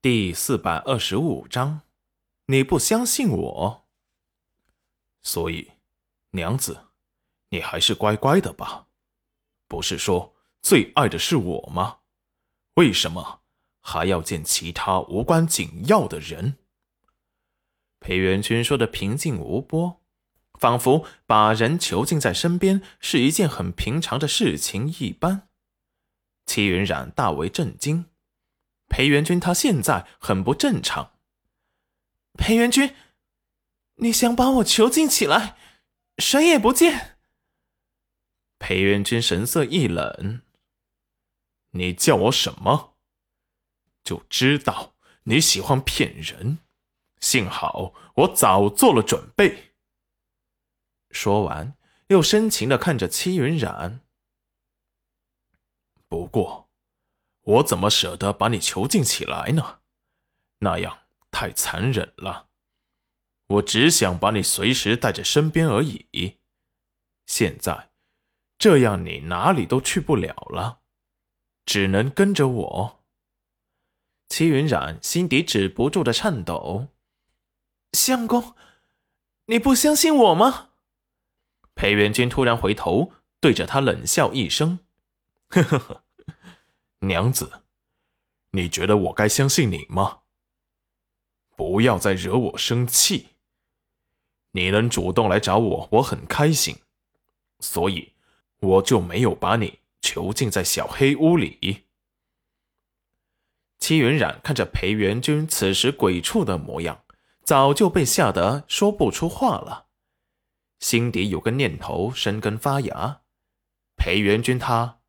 第四百二十五章，你不相信我，所以，娘子，你还是乖乖的吧。不是说最爱的是我吗？为什么还要见其他无关紧要的人？裴元君说的平静无波，仿佛把人囚禁在身边是一件很平常的事情一般。戚云染大为震惊。裴元君，他现在很不正常。裴元君，你想把我囚禁起来，谁也不见。裴元君神色一冷：“你叫我什么？就知道你喜欢骗人。幸好我早做了准备。”说完，又深情的看着戚云染。不过。我怎么舍得把你囚禁起来呢？那样太残忍了。我只想把你随时带在身边而已。现在，这样你哪里都去不了了，只能跟着我。齐云染心底止不住的颤抖。相公，你不相信我吗？裴元君突然回头，对着他冷笑一声：“呵呵呵。”娘子，你觉得我该相信你吗？不要再惹我生气。你能主动来找我，我很开心，所以我就没有把你囚禁在小黑屋里。戚云染看着裴元君此时鬼畜的模样，早就被吓得说不出话了，心底有个念头生根发芽：裴元君他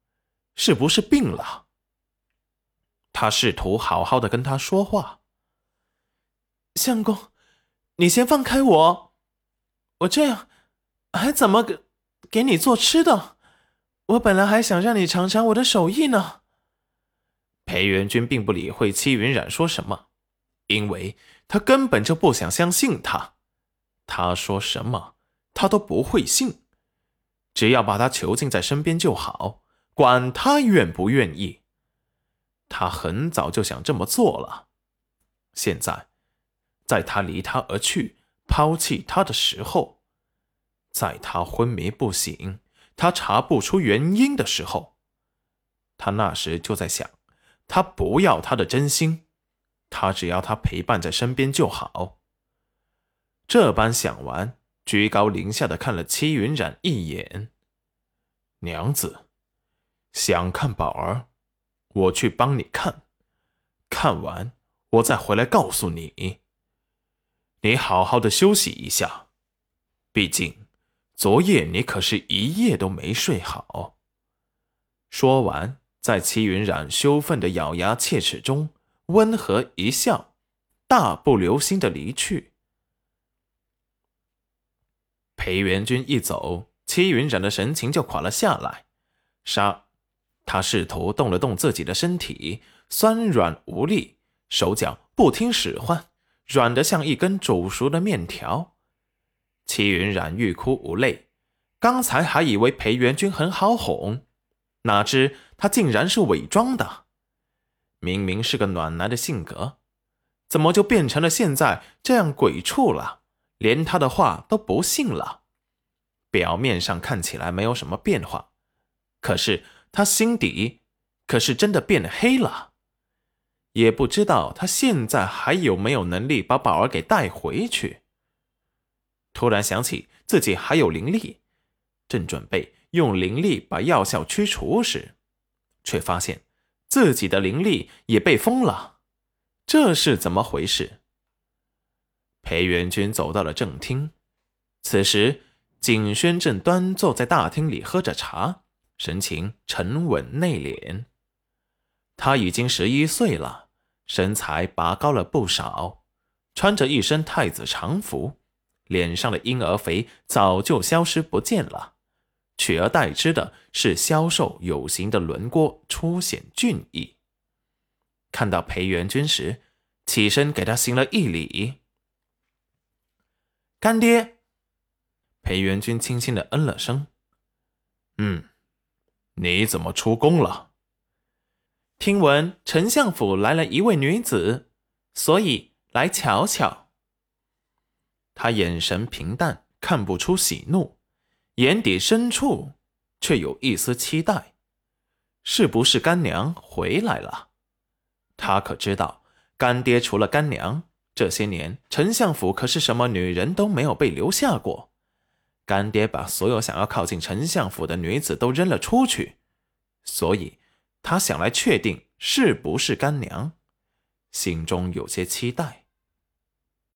是不是病了？他试图好好的跟他说话。相公，你先放开我，我这样还怎么给给你做吃的？我本来还想让你尝尝我的手艺呢。裴元君并不理会戚云染说什么，因为他根本就不想相信他。他说什么，他都不会信。只要把他囚禁在身边就好，管他愿不愿意。他很早就想这么做了，现在，在他离他而去、抛弃他的时候，在他昏迷不醒、他查不出原因的时候，他那时就在想，他不要他的真心，他只要他陪伴在身边就好。这般想完，居高临下的看了戚云染一眼，娘子，想看宝儿。我去帮你看，看完我再回来告诉你。你好好的休息一下，毕竟昨夜你可是一夜都没睡好。说完，在齐云染羞愤的咬牙切齿中，温和一笑，大步流星的离去。裴元君一走，齐云染的神情就垮了下来，杀。他试图动了动自己的身体，酸软无力，手脚不听使唤，软得像一根煮熟的面条。齐云染欲哭无泪，刚才还以为裴元君很好哄，哪知他竟然是伪装的。明明是个暖男的性格，怎么就变成了现在这样鬼畜了？连他的话都不信了。表面上看起来没有什么变化，可是。他心底可是真的变黑了，也不知道他现在还有没有能力把宝儿给带回去。突然想起自己还有灵力，正准备用灵力把药效驱除时，却发现自己的灵力也被封了，这是怎么回事？裴元君走到了正厅，此时景轩正端坐在大厅里喝着茶。神情沉稳内敛，他已经十一岁了，身材拔高了不少，穿着一身太子常服，脸上的婴儿肥早就消失不见了，取而代之的是消瘦有型的轮廓初显俊逸。看到裴元君时，起身给他行了一礼：“干爹。”裴元君轻轻的嗯了声：“嗯。”你怎么出宫了？听闻丞相府来了一位女子，所以来瞧瞧。他眼神平淡，看不出喜怒，眼底深处却有一丝期待。是不是干娘回来了？他可知道，干爹除了干娘，这些年丞相府可是什么女人都没有被留下过。干爹把所有想要靠近丞相府的女子都扔了出去，所以他想来确定是不是干娘，心中有些期待。